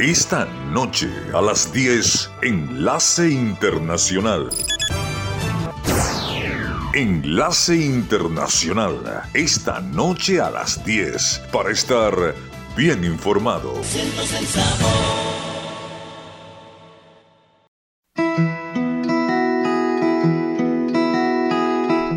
Esta noche a las 10, Enlace Internacional. Enlace Internacional. Esta noche a las 10 para estar bien informado.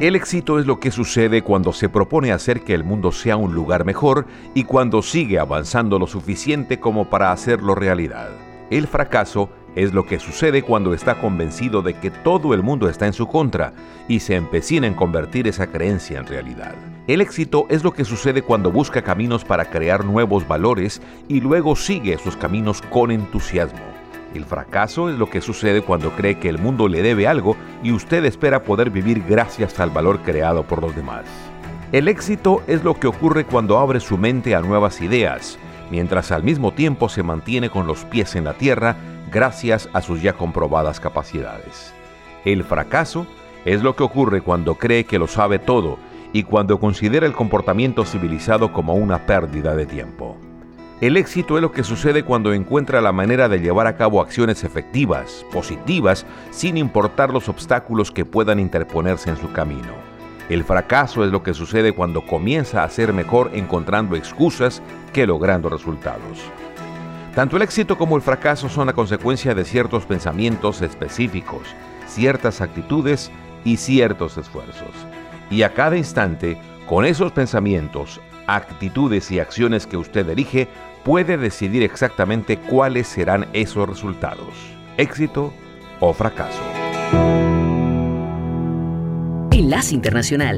El éxito es lo que sucede cuando se propone hacer que el mundo sea un lugar mejor y cuando sigue avanzando lo suficiente como para hacerlo realidad. El fracaso es lo que sucede cuando está convencido de que todo el mundo está en su contra y se empecina en convertir esa creencia en realidad. El éxito es lo que sucede cuando busca caminos para crear nuevos valores y luego sigue esos caminos con entusiasmo. El fracaso es lo que sucede cuando cree que el mundo le debe algo y usted espera poder vivir gracias al valor creado por los demás. El éxito es lo que ocurre cuando abre su mente a nuevas ideas, mientras al mismo tiempo se mantiene con los pies en la tierra gracias a sus ya comprobadas capacidades. El fracaso es lo que ocurre cuando cree que lo sabe todo y cuando considera el comportamiento civilizado como una pérdida de tiempo. El éxito es lo que sucede cuando encuentra la manera de llevar a cabo acciones efectivas, positivas, sin importar los obstáculos que puedan interponerse en su camino. El fracaso es lo que sucede cuando comienza a ser mejor encontrando excusas que logrando resultados. Tanto el éxito como el fracaso son la consecuencia de ciertos pensamientos específicos, ciertas actitudes y ciertos esfuerzos. Y a cada instante, con esos pensamientos, actitudes y acciones que usted elige, puede decidir exactamente cuáles serán esos resultados, éxito o fracaso. Enlace Internacional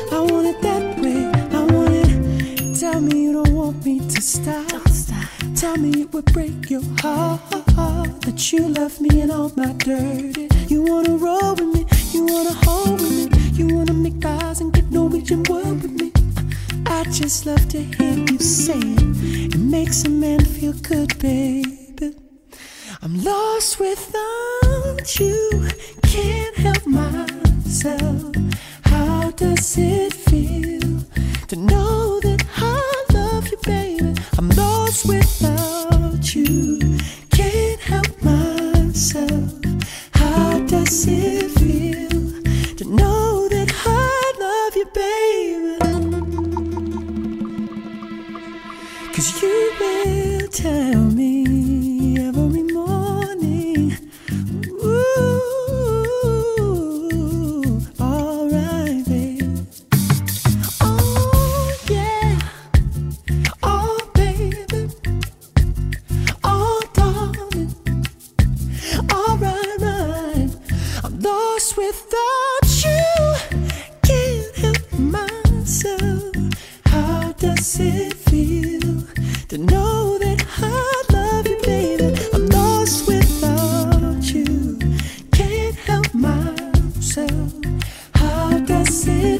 see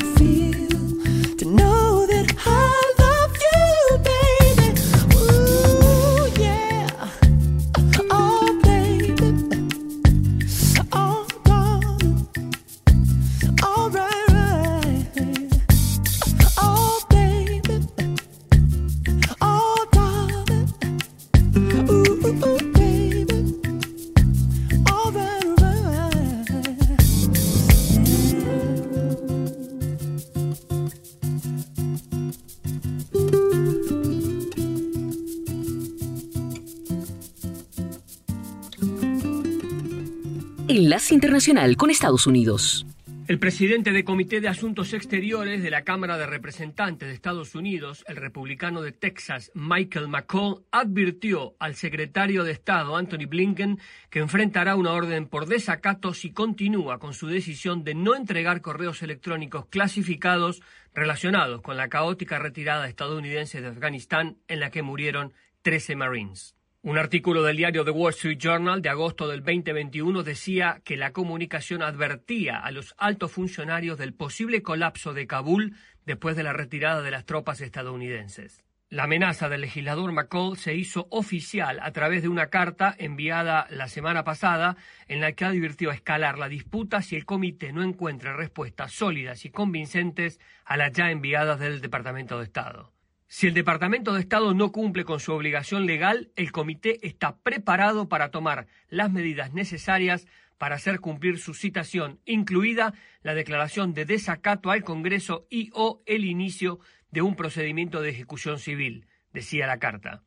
Internacional con Estados Unidos. El presidente del Comité de Asuntos Exteriores de la Cámara de Representantes de Estados Unidos, el republicano de Texas, Michael McCall, advirtió al secretario de Estado, Anthony Blinken, que enfrentará una orden por desacato si continúa con su decisión de no entregar correos electrónicos clasificados relacionados con la caótica retirada estadounidense de Afganistán en la que murieron 13 Marines. Un artículo del diario The Wall Street Journal de agosto del 2021 decía que la comunicación advertía a los altos funcionarios del posible colapso de Kabul después de la retirada de las tropas estadounidenses. La amenaza del legislador McCall se hizo oficial a través de una carta enviada la semana pasada en la que advirtió escalar la disputa si el comité no encuentra respuestas sólidas y convincentes a las ya enviadas del Departamento de Estado. Si el Departamento de Estado no cumple con su obligación legal, el comité está preparado para tomar las medidas necesarias para hacer cumplir su citación, incluida la declaración de desacato al Congreso y o el inicio de un procedimiento de ejecución civil, decía la carta.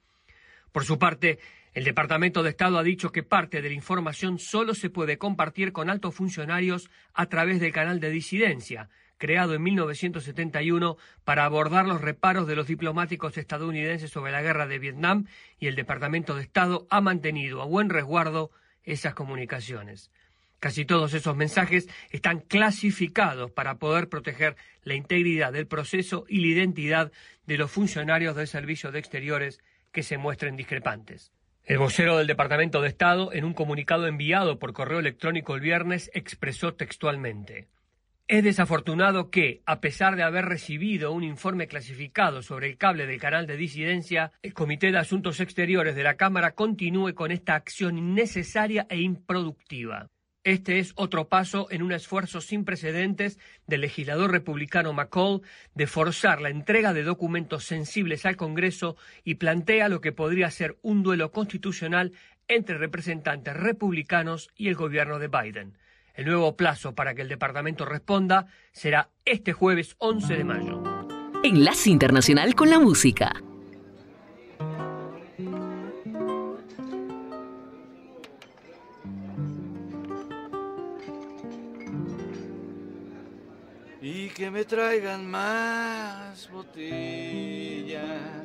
Por su parte, el Departamento de Estado ha dicho que parte de la información solo se puede compartir con altos funcionarios a través del canal de disidencia, creado en 1971 para abordar los reparos de los diplomáticos estadounidenses sobre la guerra de Vietnam y el Departamento de Estado ha mantenido a buen resguardo esas comunicaciones. Casi todos esos mensajes están clasificados para poder proteger la integridad del proceso y la identidad de los funcionarios del Servicio de Exteriores que se muestren discrepantes. El vocero del Departamento de Estado, en un comunicado enviado por correo electrónico el viernes, expresó textualmente es desafortunado que, a pesar de haber recibido un informe clasificado sobre el cable del canal de disidencia, el Comité de Asuntos Exteriores de la Cámara continúe con esta acción innecesaria e improductiva. Este es otro paso en un esfuerzo sin precedentes del legislador republicano McCall de forzar la entrega de documentos sensibles al Congreso y plantea lo que podría ser un duelo constitucional entre representantes republicanos y el gobierno de Biden. El nuevo plazo para que el departamento responda será este jueves 11 de mayo. Enlace Internacional con la Música. Y que me traigan más botellas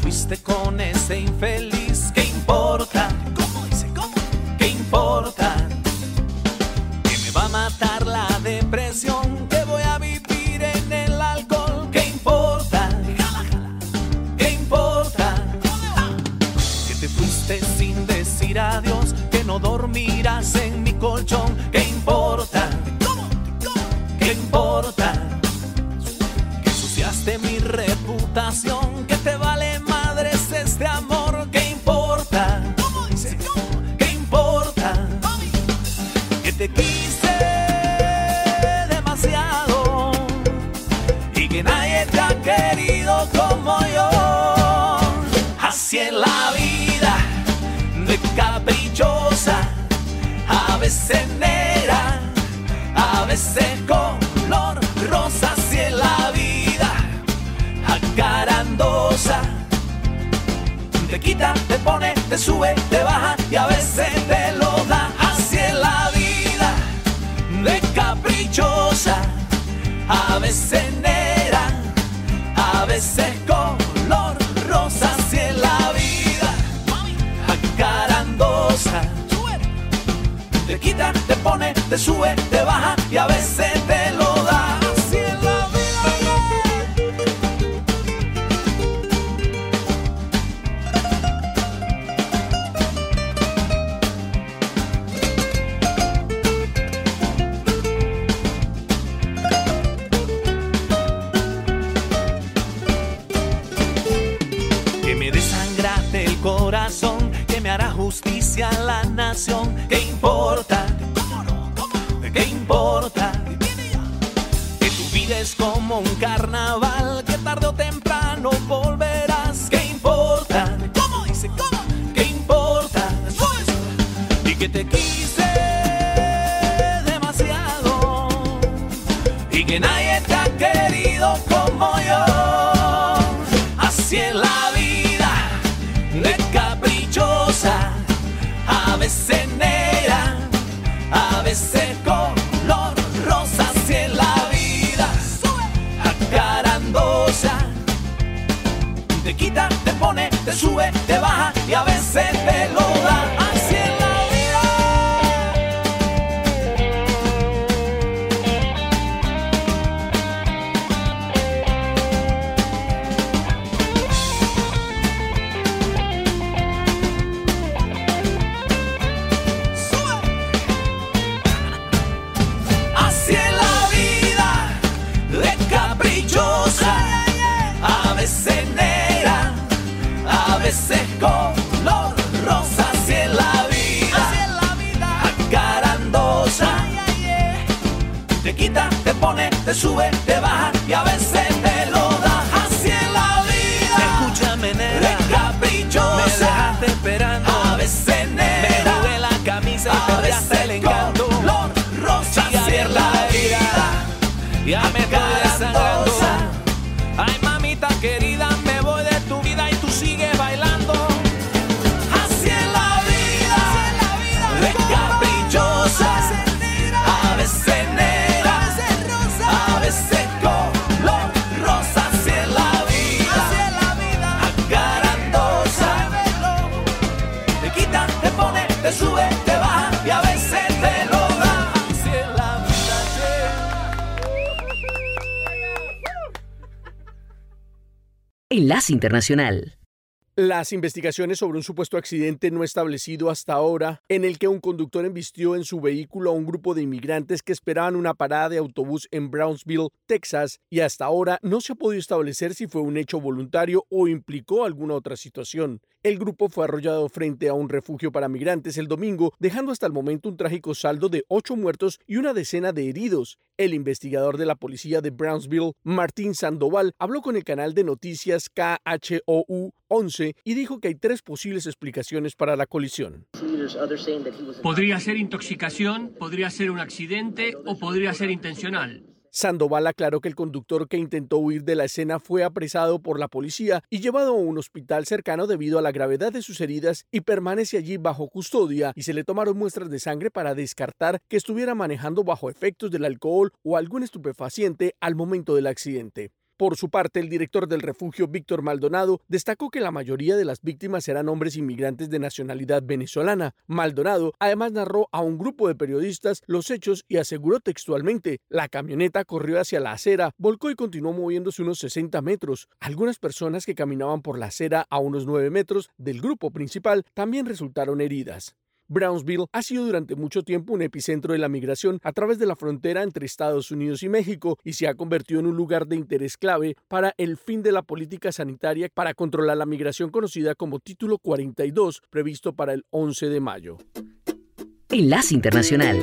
fuiste con ese infeliz. Enlace Internacional. Las investigaciones sobre un supuesto accidente no establecido hasta ahora, en el que un conductor embistió en su vehículo a un grupo de inmigrantes que esperaban una parada de autobús en Brownsville, Texas, y hasta ahora no se ha podido establecer si fue un hecho voluntario o implicó alguna otra situación. El grupo fue arrollado frente a un refugio para migrantes el domingo, dejando hasta el momento un trágico saldo de ocho muertos y una decena de heridos. El investigador de la policía de Brownsville, Martín Sandoval, habló con el canal de noticias KHOU 11 y dijo que hay tres posibles explicaciones para la colisión. Podría ser intoxicación, podría ser un accidente o podría ser intencional. Sandoval aclaró que el conductor que intentó huir de la escena fue apresado por la policía y llevado a un hospital cercano debido a la gravedad de sus heridas y permanece allí bajo custodia y se le tomaron muestras de sangre para descartar que estuviera manejando bajo efectos del alcohol o algún estupefaciente al momento del accidente. Por su parte, el director del refugio, Víctor Maldonado, destacó que la mayoría de las víctimas eran hombres inmigrantes de nacionalidad venezolana. Maldonado además narró a un grupo de periodistas los hechos y aseguró textualmente, la camioneta corrió hacia la acera, volcó y continuó moviéndose unos 60 metros. Algunas personas que caminaban por la acera a unos 9 metros del grupo principal también resultaron heridas. Brownsville ha sido durante mucho tiempo un epicentro de la migración a través de la frontera entre Estados Unidos y México y se ha convertido en un lugar de interés clave para el fin de la política sanitaria para controlar la migración conocida como Título 42, previsto para el 11 de mayo. Enlace Internacional.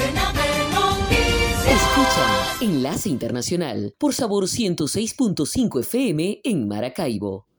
Escucha Enlace Internacional por Sabor 106.5 FM en Maracaibo.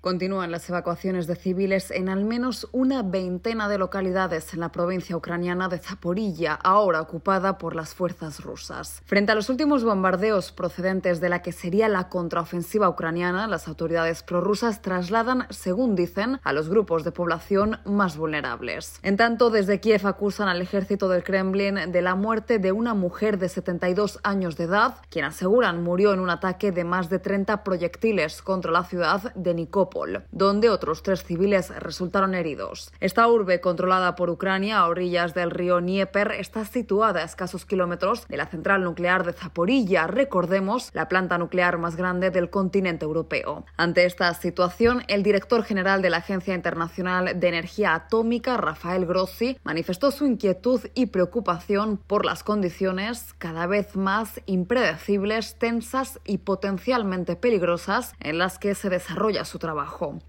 Continúan las evacuaciones de civiles en al menos una veintena de localidades en la provincia ucraniana de Zaporilla, ahora ocupada por las fuerzas rusas. Frente a los últimos bombardeos procedentes de la que sería la contraofensiva ucraniana, las autoridades prorrusas trasladan, según dicen, a los grupos de población más vulnerables. En tanto, desde Kiev acusan al ejército del Kremlin de la muerte de una mujer de 72 años de edad, quien aseguran murió en un ataque de más de 30 proyectiles contra la ciudad de Nikopol donde otros tres civiles resultaron heridos. Esta urbe, controlada por Ucrania a orillas del río Dnieper, está situada a escasos kilómetros de la central nuclear de Zaporilla, recordemos, la planta nuclear más grande del continente europeo. Ante esta situación, el director general de la Agencia Internacional de Energía Atómica, Rafael Grossi, manifestó su inquietud y preocupación por las condiciones cada vez más impredecibles, tensas y potencialmente peligrosas en las que se desarrolla su trabajo.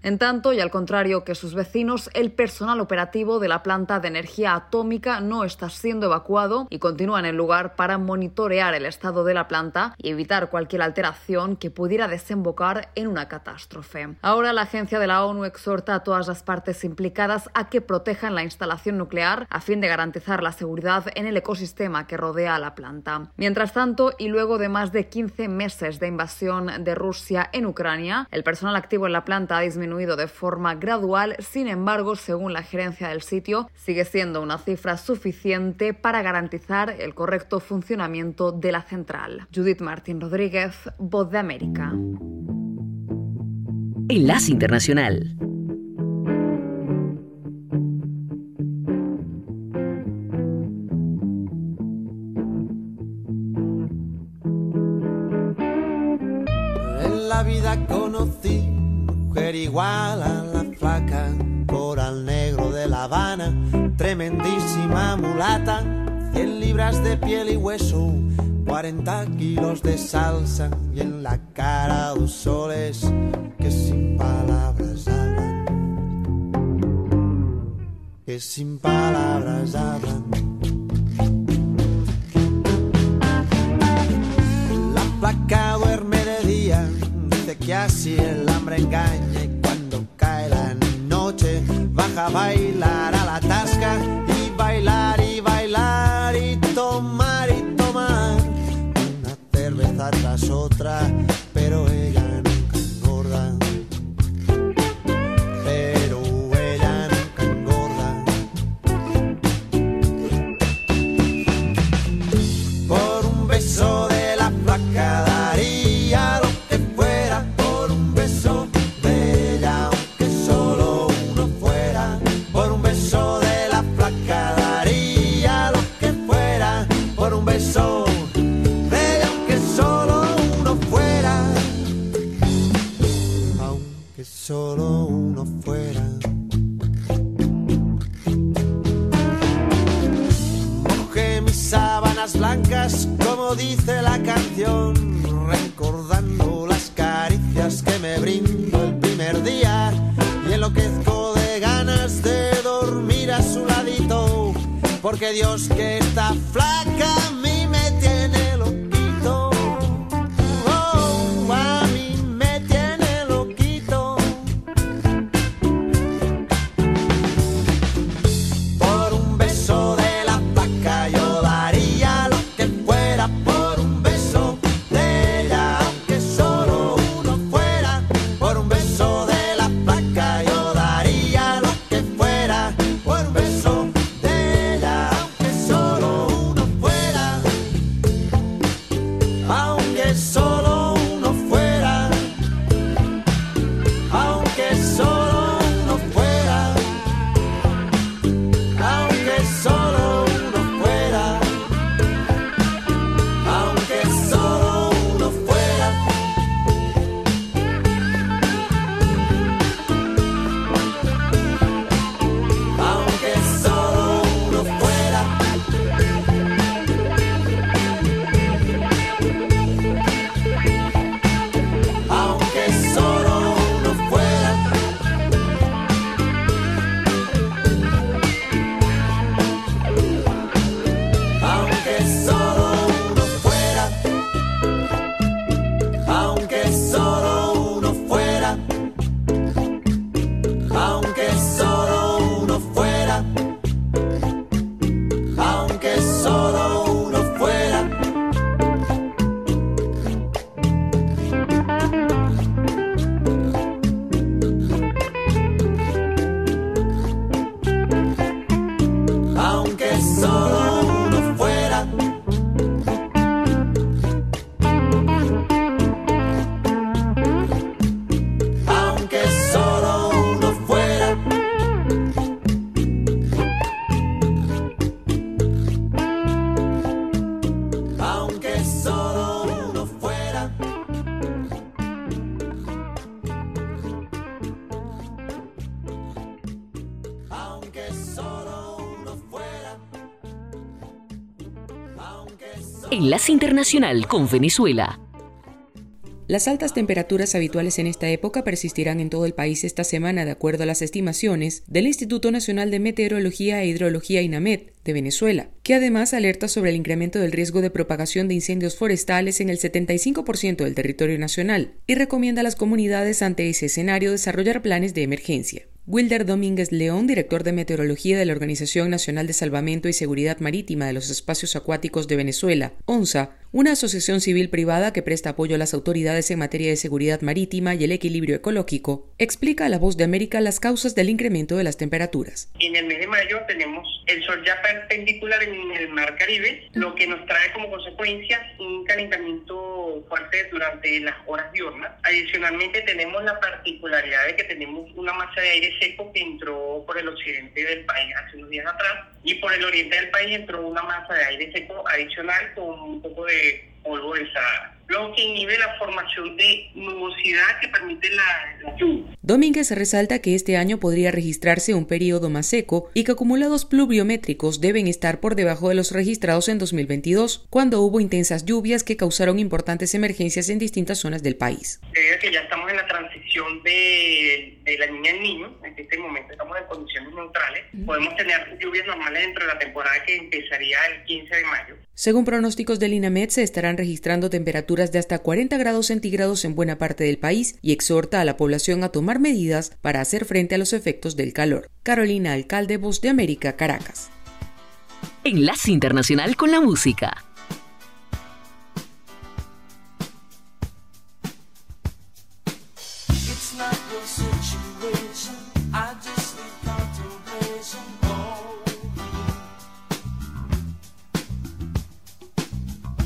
En tanto, y al contrario que sus vecinos, el personal operativo de la planta de energía atómica no está siendo evacuado y continúa en el lugar para monitorear el estado de la planta y evitar cualquier alteración que pudiera desembocar en una catástrofe. Ahora la agencia de la ONU exhorta a todas las partes implicadas a que protejan la instalación nuclear a fin de garantizar la seguridad en el ecosistema que rodea a la planta. Mientras tanto, y luego de más de 15 meses de invasión de Rusia en Ucrania, el personal activo en la planta ha disminuido de forma gradual, sin embargo, según la gerencia del sitio, sigue siendo una cifra suficiente para garantizar el correcto funcionamiento de la central. Judith Martín Rodríguez, Voz de América. Enlace Internacional. Mujer igual a la flaca, coral negro de La Habana, tremendísima mulata, 100 libras de piel y hueso, 40 kilos de salsa y en la cara dos soles que sin palabras hablan, que sin palabras hablan. La placa duerme de día, dice que así el hambre engaña y cuando cae la noche baja a bailar Internacional con Venezuela. Las altas temperaturas habituales en esta época persistirán en todo el país esta semana, de acuerdo a las estimaciones del Instituto Nacional de Meteorología e Hidrología INAMED de Venezuela, que además alerta sobre el incremento del riesgo de propagación de incendios forestales en el 75% del territorio nacional y recomienda a las comunidades ante ese escenario desarrollar planes de emergencia. Wilder Domínguez León, director de Meteorología de la Organización Nacional de Salvamento y Seguridad Marítima de los Espacios Acuáticos de Venezuela, ONSA, una asociación civil privada que presta apoyo a las autoridades en materia de seguridad marítima y el equilibrio ecológico, explica a La Voz de América las causas del incremento de las temperaturas. En el mes de mayo tenemos el sol ya perpendicular en el mar Caribe, lo que nos trae como consecuencia un calentamiento fuerte durante las horas diurnas. Adicionalmente tenemos la particularidad de que tenemos una masa de aire seco que entró por el occidente del país hace unos días atrás y por el oriente del país entró una masa de aire seco adicional con un poco de polvo de Sahara lo que inhibe la formación de nubosidad que permite la, lluvia. Domínguez resalta que este año podría registrarse un periodo más seco y que acumulados pluviométricos deben estar por debajo de los registrados en 2022, cuando hubo intensas lluvias que causaron importantes emergencias en distintas zonas del país. Debido que ya estamos en la transición de, de la niña al niño, en este momento estamos en condiciones neutrales, podemos tener lluvias normales dentro de la temporada que empezaría el 15 de mayo. Según pronósticos del INAMED, se estarán registrando temperaturas de hasta 40 grados centígrados en buena parte del país y exhorta a la población a tomar medidas para hacer frente a los efectos del calor. Carolina Alcalde, Voz de América, Caracas. Enlace Internacional con la Música.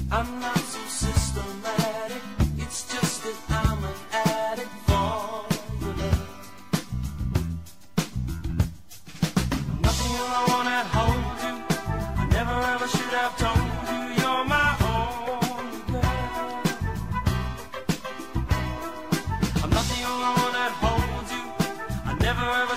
I'm not so systematic, it's just that I'm an addict for your love. Nothing I wanna hold I never ever should have told you you're my only girl. I'm nothing I wanna hold you, I never ever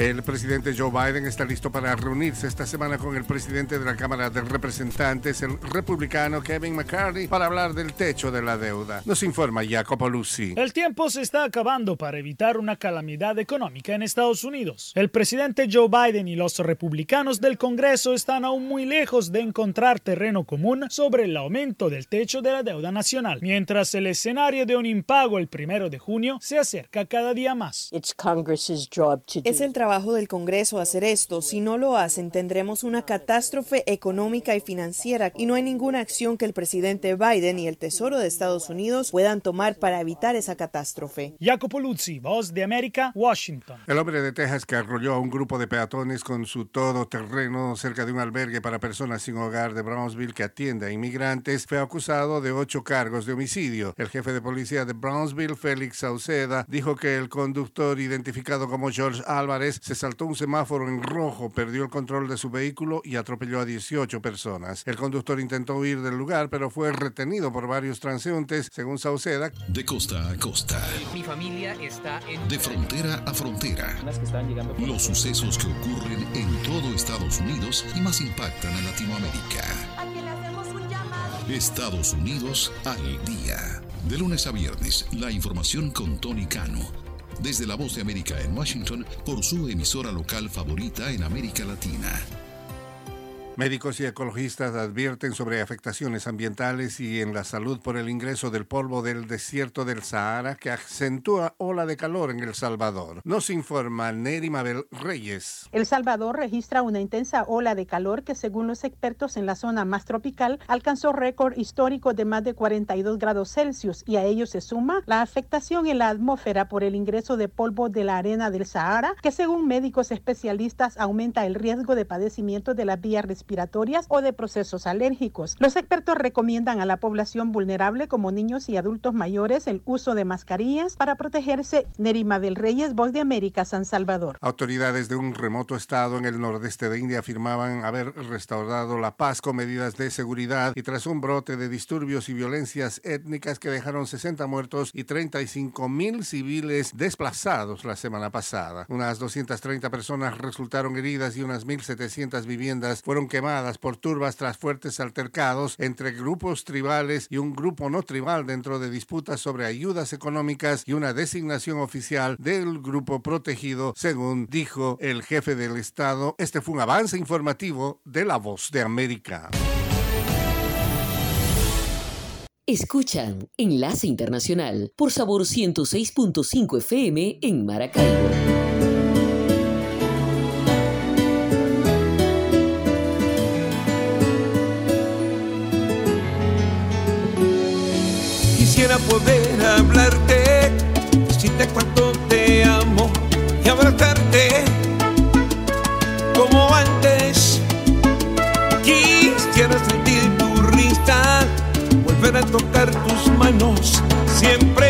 El presidente Joe Biden está listo para reunirse esta semana con el presidente de la Cámara de Representantes, el republicano Kevin McCarthy, para hablar del techo de la deuda. Nos informa Jacopo Lucy. El tiempo se está acabando para evitar una calamidad económica en Estados Unidos. El presidente Joe Biden y los republicanos del Congreso están aún muy lejos de encontrar terreno común sobre el aumento del techo de la deuda nacional, mientras el escenario de un impago el primero de junio se acerca cada día más. Es el trabajo del Congreso hacer esto. Si no lo hacen, tendremos una catástrofe económica y financiera y no hay ninguna acción que el presidente Biden y el Tesoro de Estados Unidos puedan tomar para evitar esa catástrofe. Jacopo Luzzi, Voz de América, Washington. El hombre de Texas que arrolló a un grupo de peatones con su todoterreno cerca de un albergue para personas sin hogar de Brownsville que atiende a inmigrantes fue acusado de ocho cargos de homicidio. El jefe de policía de Brownsville, Félix Sauceda, dijo que el conductor identificado como George Álvarez se saltó un semáforo en rojo, perdió el control de su vehículo y atropelló a 18 personas. El conductor intentó huir del lugar, pero fue retenido por varios transeúntes, según Sauceda. De costa a costa. Mi familia está en... De frontera a frontera. Los sucesos que ocurren en todo Estados Unidos y más impactan a Latinoamérica. Estados Unidos al día. De lunes a viernes, la información con Tony Cano desde la voz de América en Washington por su emisora local favorita en América Latina. Médicos y ecologistas advierten sobre afectaciones ambientales y en la salud por el ingreso del polvo del desierto del Sahara que acentúa ola de calor en El Salvador. Nos informa Neri Mabel Reyes. El Salvador registra una intensa ola de calor que según los expertos en la zona más tropical alcanzó récord histórico de más de 42 grados Celsius y a ello se suma la afectación en la atmósfera por el ingreso de polvo de la arena del Sahara que según médicos especialistas aumenta el riesgo de padecimiento de la vía respiratoria respiratorias o de procesos alérgicos. Los expertos recomiendan a la población vulnerable como niños y adultos mayores el uso de mascarillas para protegerse. Nerima del Reyes, Voz de América, San Salvador. Autoridades de un remoto estado en el nordeste de India afirmaban haber restaurado la paz con medidas de seguridad y tras un brote de disturbios y violencias étnicas que dejaron 60 muertos y 35 mil civiles desplazados la semana pasada. Unas 230 personas resultaron heridas y unas 1.700 viviendas fueron quemadas por turbas tras fuertes altercados entre grupos tribales y un grupo no tribal dentro de disputas sobre ayudas económicas y una designación oficial del grupo protegido, según dijo el jefe del Estado. Este fue un avance informativo de La Voz de América. Escuchan Enlace Internacional por Sabor 106.5 FM en Maracaibo. Quisiera poder hablarte, decirte cuánto te amo y abrazarte como antes. Quisiera sentir tu risa, volver a tocar tus manos, siempre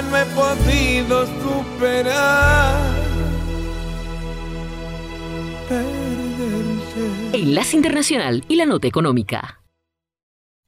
No he podido superar Enlace Internacional y la Nota Económica.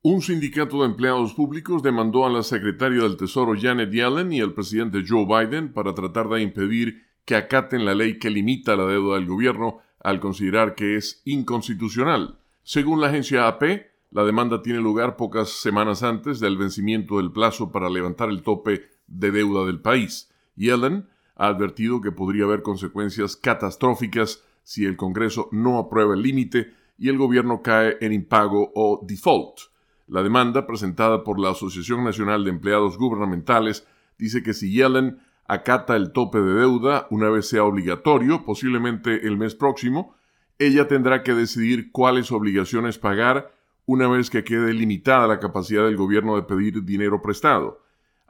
Un sindicato de empleados públicos demandó a la secretaria del Tesoro Janet Yellen y al presidente Joe Biden para tratar de impedir que acaten la ley que limita la deuda del gobierno al considerar que es inconstitucional. Según la agencia AP, la demanda tiene lugar pocas semanas antes del vencimiento del plazo para levantar el tope de deuda del país. Yellen ha advertido que podría haber consecuencias catastróficas si el Congreso no aprueba el límite y el gobierno cae en impago o default. La demanda, presentada por la Asociación Nacional de Empleados Gubernamentales, dice que si Yellen acata el tope de deuda una vez sea obligatorio, posiblemente el mes próximo, ella tendrá que decidir cuáles obligaciones pagar una vez que quede limitada la capacidad del gobierno de pedir dinero prestado.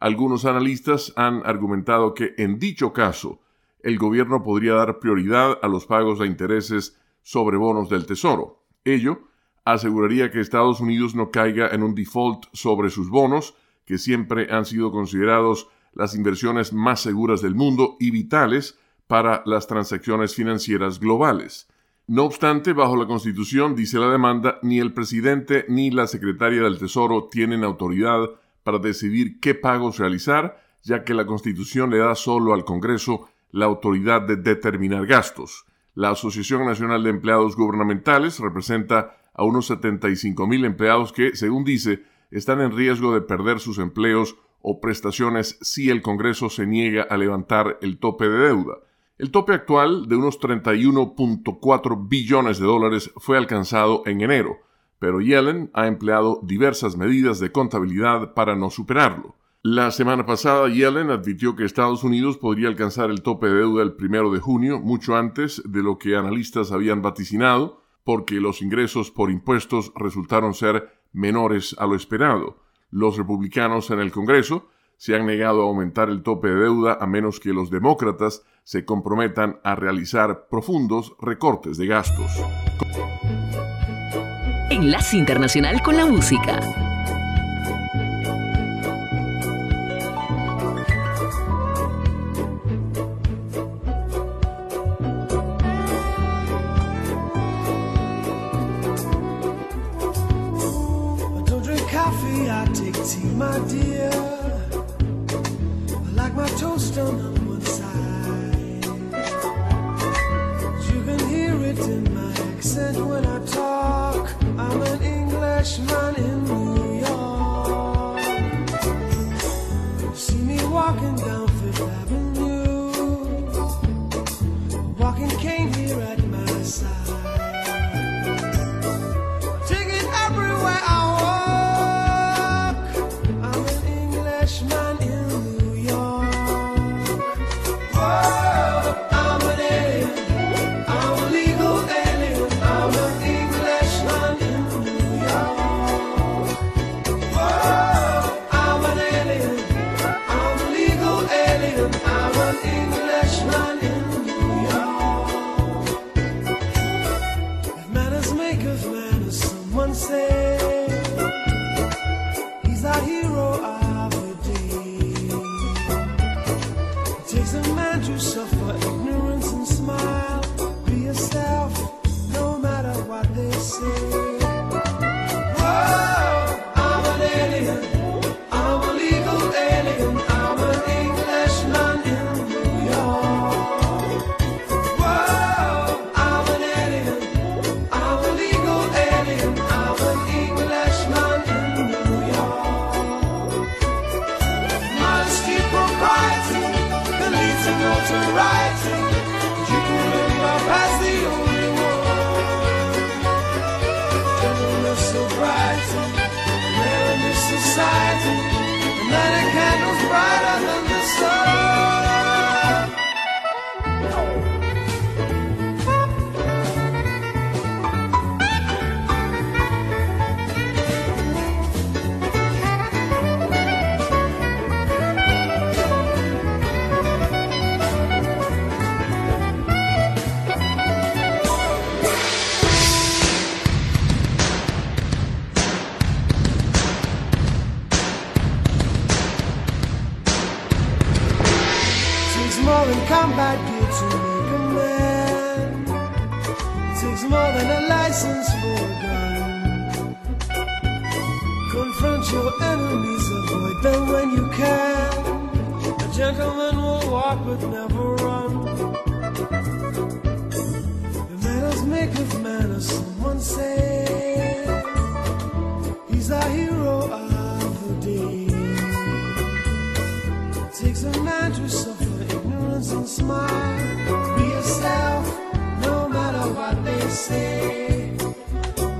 Algunos analistas han argumentado que en dicho caso, el gobierno podría dar prioridad a los pagos de intereses sobre bonos del Tesoro. Ello aseguraría que Estados Unidos no caiga en un default sobre sus bonos, que siempre han sido considerados las inversiones más seguras del mundo y vitales para las transacciones financieras globales. No obstante, bajo la Constitución, dice la demanda, ni el presidente ni la secretaria del Tesoro tienen autoridad para decidir qué pagos realizar, ya que la Constitución le da solo al Congreso la autoridad de determinar gastos. La Asociación Nacional de Empleados Gubernamentales representa a unos 75 mil empleados que, según dice, están en riesgo de perder sus empleos o prestaciones si el Congreso se niega a levantar el tope de deuda. El tope actual de unos 31.4 billones de dólares fue alcanzado en enero, pero Yellen ha empleado diversas medidas de contabilidad para no superarlo. La semana pasada, Yellen advirtió que Estados Unidos podría alcanzar el tope de deuda el primero de junio, mucho antes de lo que analistas habían vaticinado, porque los ingresos por impuestos resultaron ser menores a lo esperado. Los republicanos en el Congreso se han negado a aumentar el tope de deuda a menos que los demócratas se comprometan a realizar profundos recortes de gastos. Enlace Internacional con la Música. I'm an Englishman in New York. See me walking down.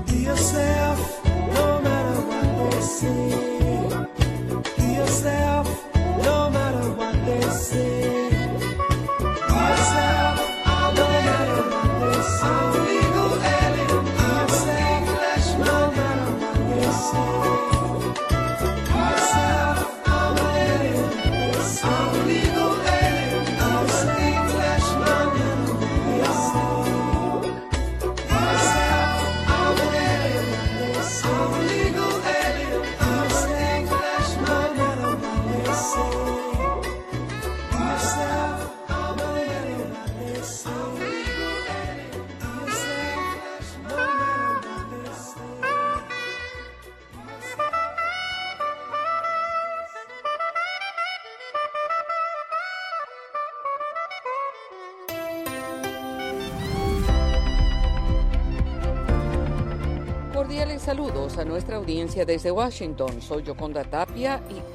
Dios es desde Washington. Soy Yoconda Tapia. Y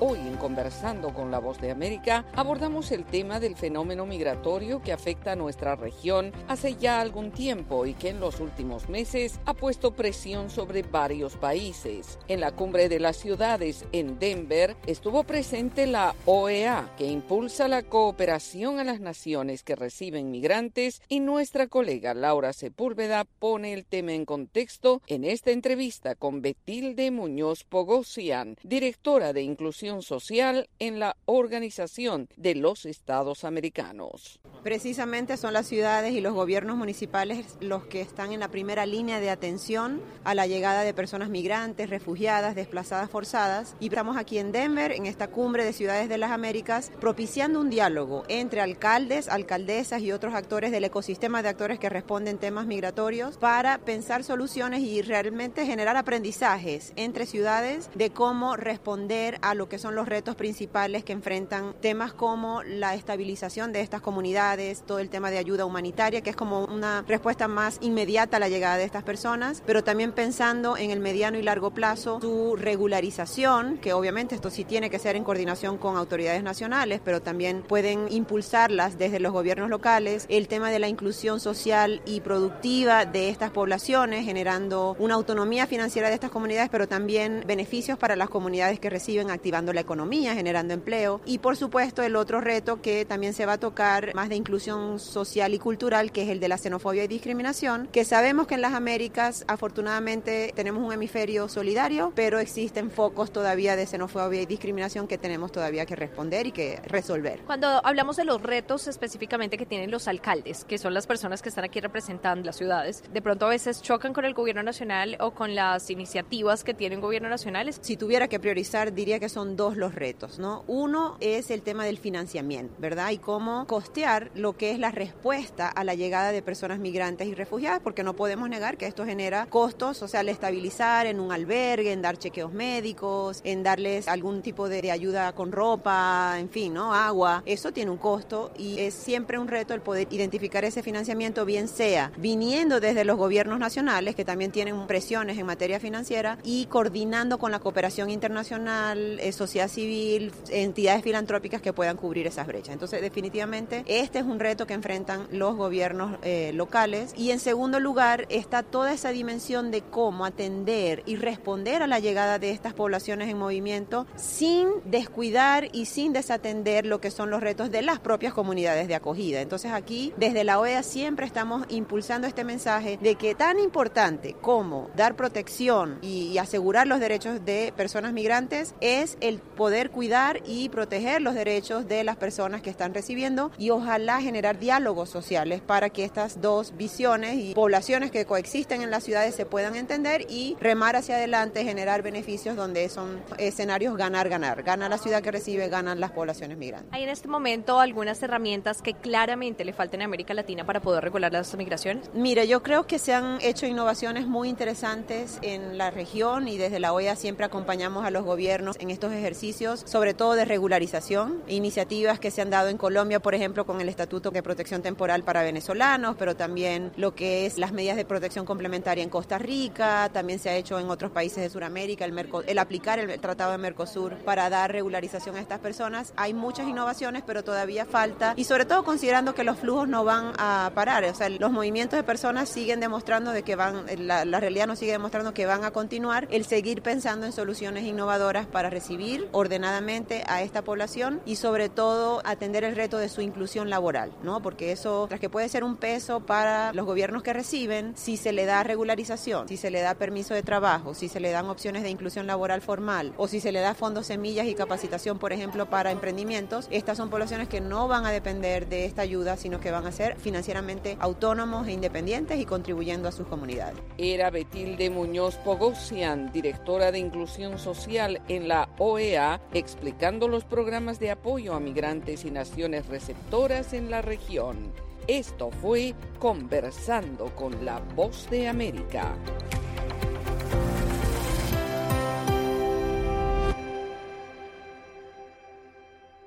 hoy en Conversando con la Voz de América abordamos el tema del fenómeno migratorio que afecta a nuestra región hace ya algún tiempo y que en los últimos meses ha puesto presión sobre varios países. En la cumbre de las ciudades en Denver estuvo presente la OEA que impulsa la cooperación a las naciones que reciben migrantes y nuestra colega Laura Sepúlveda pone el tema en contexto en esta entrevista con Betilde Muñoz Pogosian, directora de Inclusión Social en la Organización de los Estados Americanos. Precisamente son las ciudades y los gobiernos municipales los que están en la primera línea de atención a la llegada de personas migrantes, refugiadas, desplazadas forzadas. Y estamos aquí en Denver, en esta cumbre de ciudades de las Américas, propiciando un diálogo entre alcaldes, alcaldesas y otros actores del ecosistema de actores que responden temas migratorios para pensar soluciones y realmente generar aprendizajes entre ciudades de cómo responder a lo que son los retos principales que enfrentan temas como la estabilización de estas comunidades, todo el tema de ayuda humanitaria, que es como una respuesta más inmediata a la llegada de estas personas, pero también pensando en el mediano y largo plazo su regularización, que obviamente esto sí tiene que ser en coordinación con autoridades nacionales, pero también pueden impulsarlas desde los gobiernos locales, el tema de la inclusión social y productiva de estas poblaciones, generando una autonomía financiera de estas comunidades, pero también beneficios para las comunidades que reciben, activando la economía, generando empleo. Y por supuesto el otro reto que también se va a tocar más de inclusión social y cultural, que es el de la xenofobia y discriminación, que sabemos que en las Américas afortunadamente tenemos un hemisferio solidario, pero existen focos todavía de xenofobia y discriminación que tenemos todavía que responder y que resolver. Cuando hablamos de los retos específicamente que tienen los alcaldes, que son las personas que están aquí representando las ciudades, de pronto a veces chocan con el gobierno nacional o con las iniciativas que tiene el gobierno nacional. Si tuviera que priorizar, diría que son dos los retos, ¿no? Uno es el tema del financiamiento, ¿verdad? Y cómo costear lo que es la respuesta a la llegada de personas migrantes y refugiadas, porque no podemos negar que esto genera costos, o sea, al estabilizar en un albergue, en dar chequeos médicos, en darles algún tipo de, de ayuda con ropa, en fin, ¿no? Agua, eso tiene un costo y es siempre un reto el poder identificar ese financiamiento, bien sea viniendo desde los gobiernos nacionales, que también tienen presiones en materia financiera, y coordinando con la cooperación internacional, eh, sociedad civil, entidades filantrópicas que puedan cubrir esas brechas. Entonces, definitivamente, este es un reto que enfrentan los gobiernos eh, locales. Y en segundo lugar, está toda esa dimensión de cómo atender y responder a la llegada de estas poblaciones en movimiento sin descuidar y sin desatender lo que son los retos de las propias comunidades de acogida. Entonces, aquí, desde la OEA, siempre estamos impulsando este mensaje de que tan importante como dar protección y asegurar los derechos de personas migrantes es el poder cuidar y proteger los derechos de las personas que están recibiendo y ojalá generar diálogos sociales para que estas dos visiones y poblaciones que coexisten en las ciudades se puedan entender y remar hacia adelante, generar beneficios donde son escenarios ganar-ganar. Gana la ciudad que recibe, ganan las poblaciones migrantes. ¿Hay en este momento algunas herramientas que claramente le faltan a América Latina para poder regular las migraciones? Mire, yo creo que se han hecho innovaciones muy interesantes en la región y desde la OEA siempre acompañamos a los gobiernos en estos ejercicios, sobre todo de regularización, iniciativas que se han dado en Colombia, por ejemplo, con el Estatuto de Protección Temporal para venezolanos, pero también lo que es las medidas de protección complementaria en Costa Rica, también se ha hecho en otros países de Sudamérica, el, Merco, el aplicar el Tratado de Mercosur para dar regularización a estas personas. Hay muchas innovaciones, pero todavía falta, y sobre todo considerando que los flujos no van a parar, o sea, los movimientos de personas siguen demostrando de que van, la, la realidad nos sigue demostrando que van a continuar, el seguir pensando en soluciones innovadoras para recibir ordenadamente a esta población y sobre todo atender el reto de su inclusión laboral, ¿no? Porque eso, tras que puede ser un peso para los gobiernos que reciben, si se le da regularización, si se le da permiso de trabajo, si se le dan opciones de inclusión laboral formal o si se le da fondos semillas y capacitación, por ejemplo, para emprendimientos, estas son poblaciones que no van a depender de esta ayuda, sino que van a ser financieramente autónomos e independientes y contribuyendo a sus comunidades. Era Betilde Muñoz Pogosian, directora de Inclusión Social en la OEA, explicando los programas de apoyo a migrantes y naciones receptoras en la región. Esto fue Conversando con la Voz de América.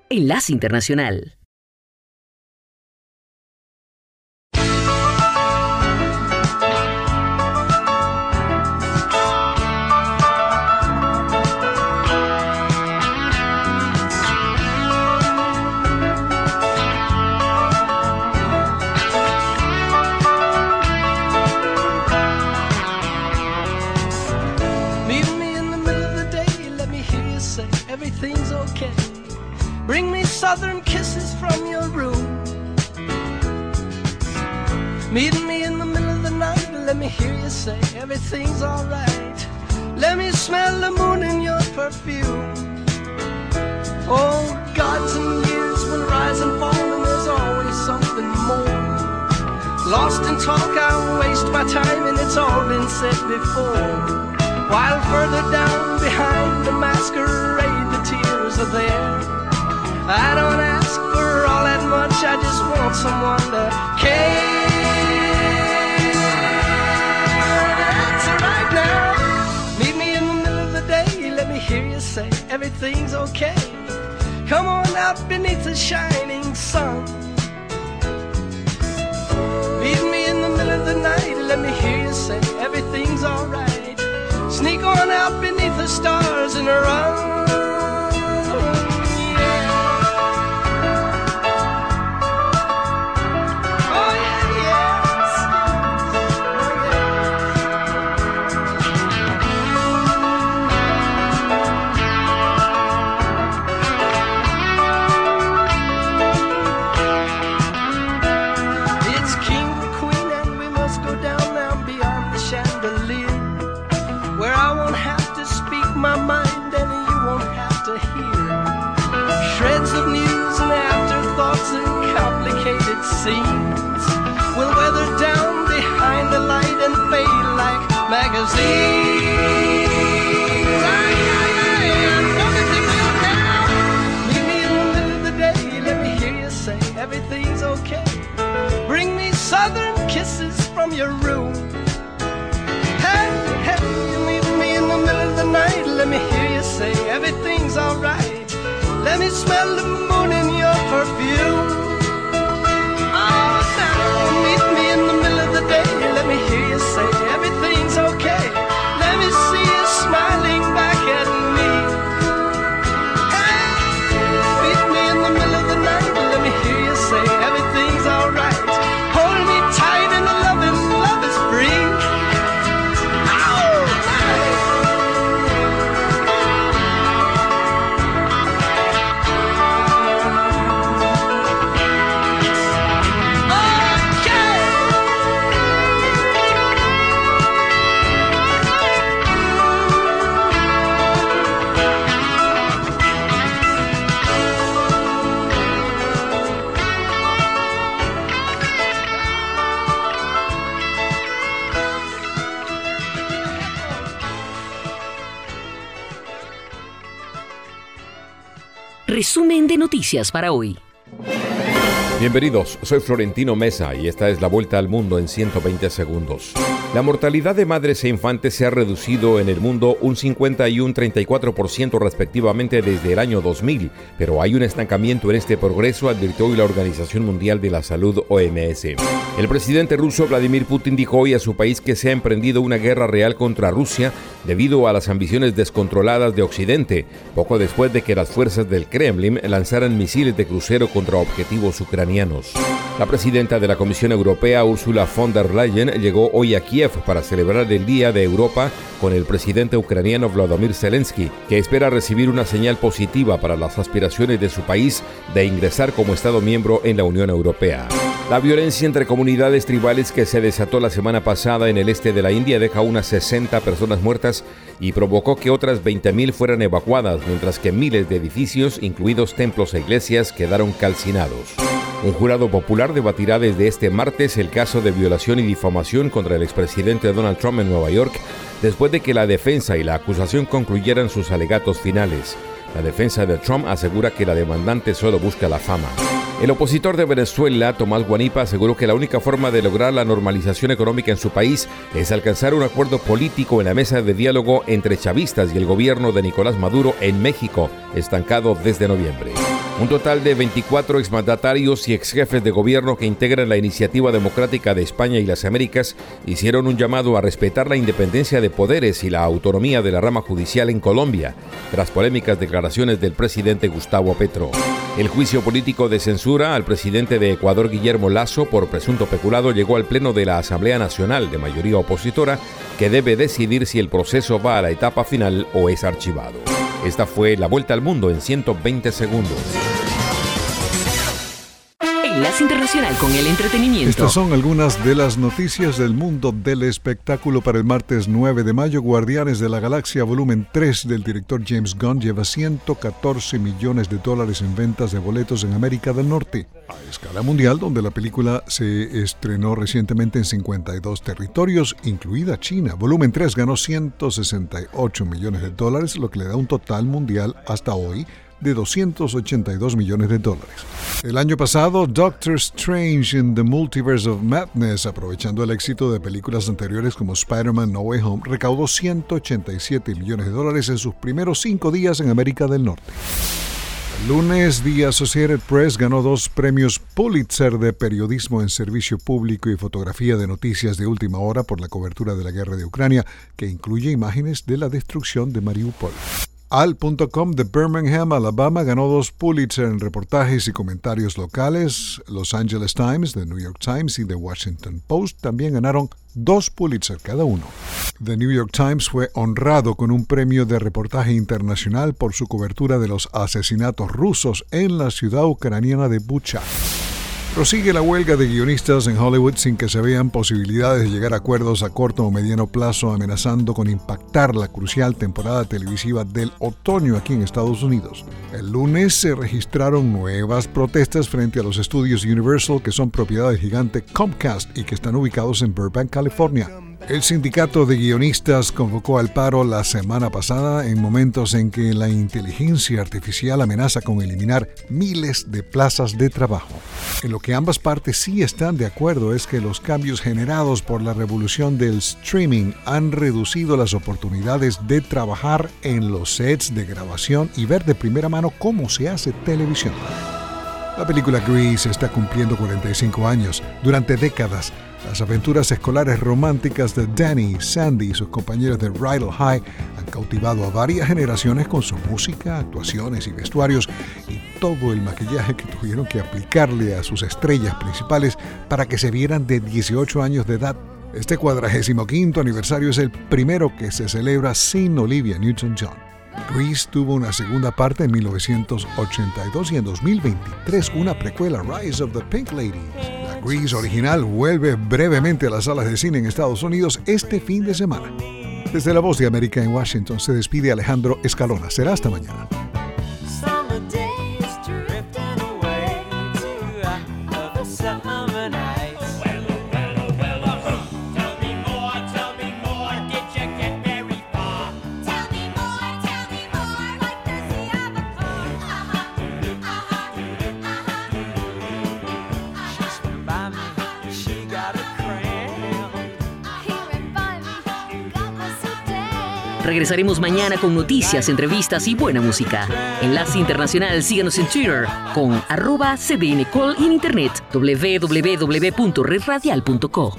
Enlace Internacional. Resumen de noticias para hoy. Bienvenidos, soy Florentino Mesa y esta es la vuelta al mundo en 120 segundos. La mortalidad de madres e infantes se ha reducido en el mundo un 50 y un 34% respectivamente desde el año 2000, pero hay un estancamiento en este progreso, advirtió hoy la Organización Mundial de la Salud OMS. El presidente ruso Vladimir Putin dijo hoy a su país que se ha emprendido una guerra real contra Rusia debido a las ambiciones descontroladas de Occidente, poco después de que las fuerzas del Kremlin lanzaran misiles de crucero contra objetivos ucranianos. La presidenta de la Comisión Europea, Ursula von der Leyen, llegó hoy a Kiev para celebrar el Día de Europa con el presidente ucraniano Volodymyr Zelensky, que espera recibir una señal positiva para las aspiraciones de su país de ingresar como Estado miembro en la Unión Europea. La violencia entre comunidades tribales que se desató la semana pasada en el este de la India deja unas 60 personas muertas y provocó que otras 20.000 fueran evacuadas, mientras que miles de edificios, incluidos templos e iglesias, quedaron calcinados. Un jurado popular debatirá desde este martes el caso de violación y difamación contra el expresidente Donald Trump en Nueva York, después de que la defensa y la acusación concluyeran sus alegatos finales. La defensa de Trump asegura que la demandante solo busca la fama. El opositor de Venezuela, Tomás Guanipa, aseguró que la única forma de lograr la normalización económica en su país es alcanzar un acuerdo político en la mesa de diálogo entre chavistas y el gobierno de Nicolás Maduro en México, estancado desde noviembre. Un total de 24 exmandatarios y exjefes de gobierno que integran la Iniciativa Democrática de España y las Américas hicieron un llamado a respetar la independencia de poderes y la autonomía de la rama judicial en Colombia, tras polémicas declaraciones del presidente Gustavo Petro. El juicio político de censura al presidente de Ecuador, Guillermo Lazo, por presunto peculado, llegó al Pleno de la Asamblea Nacional de mayoría opositora, que debe decidir si el proceso va a la etapa final o es archivado. Esta fue la vuelta al mundo en 120 segundos. Enlace Internacional con el Entretenimiento. Estas son algunas de las noticias del mundo del espectáculo para el martes 9 de mayo. Guardianes de la Galaxia, volumen 3 del director James Gunn, lleva 114 millones de dólares en ventas de boletos en América del Norte. A escala mundial, donde la película se estrenó recientemente en 52 territorios, incluida China. Volumen 3 ganó 168 millones de dólares, lo que le da un total mundial hasta hoy de 282 millones de dólares. El año pasado, Doctor Strange in the Multiverse of Madness, aprovechando el éxito de películas anteriores como Spider-Man No Way Home, recaudó 187 millones de dólares en sus primeros cinco días en América del Norte. Lunes, The Associated Press ganó dos premios Pulitzer de periodismo en servicio público y fotografía de noticias de última hora por la cobertura de la guerra de Ucrania, que incluye imágenes de la destrucción de Mariupol. Al.com de Birmingham, Alabama, ganó dos Pulitzer en reportajes y comentarios locales. Los Angeles Times, The New York Times y The Washington Post también ganaron dos Pulitzer cada uno. The New York Times fue honrado con un premio de reportaje internacional por su cobertura de los asesinatos rusos en la ciudad ucraniana de Bucha. Prosigue la huelga de guionistas en Hollywood sin que se vean posibilidades de llegar a acuerdos a corto o mediano plazo, amenazando con impactar la crucial temporada televisiva del otoño aquí en Estados Unidos. El lunes se registraron nuevas protestas frente a los estudios Universal que son propiedad del gigante Comcast y que están ubicados en Burbank, California. El sindicato de guionistas convocó al paro la semana pasada en momentos en que la inteligencia artificial amenaza con eliminar miles de plazas de trabajo. En lo que ambas partes sí están de acuerdo es que los cambios generados por la revolución del streaming han reducido las oportunidades de trabajar en los sets de grabación y ver de primera mano cómo se hace televisión. La película Grease está cumpliendo 45 años. Durante décadas, las aventuras escolares románticas de Danny, Sandy y sus compañeros de Rydell High han cautivado a varias generaciones con su música, actuaciones y vestuarios y todo el maquillaje que tuvieron que aplicarle a sus estrellas principales para que se vieran de 18 años de edad. Este 45 aniversario es el primero que se celebra sin Olivia Newton-John. Grease tuvo una segunda parte en 1982 y en 2023 una precuela Rise of the Pink Lady. Grease original vuelve brevemente a las salas de cine en Estados Unidos este fin de semana. Desde la voz de América en Washington se despide Alejandro Escalona. Será hasta mañana. Regresaremos mañana con noticias, entrevistas y buena música. Enlace Internacional, síganos en Twitter con arroba cdncall y en internet www.redradial.co.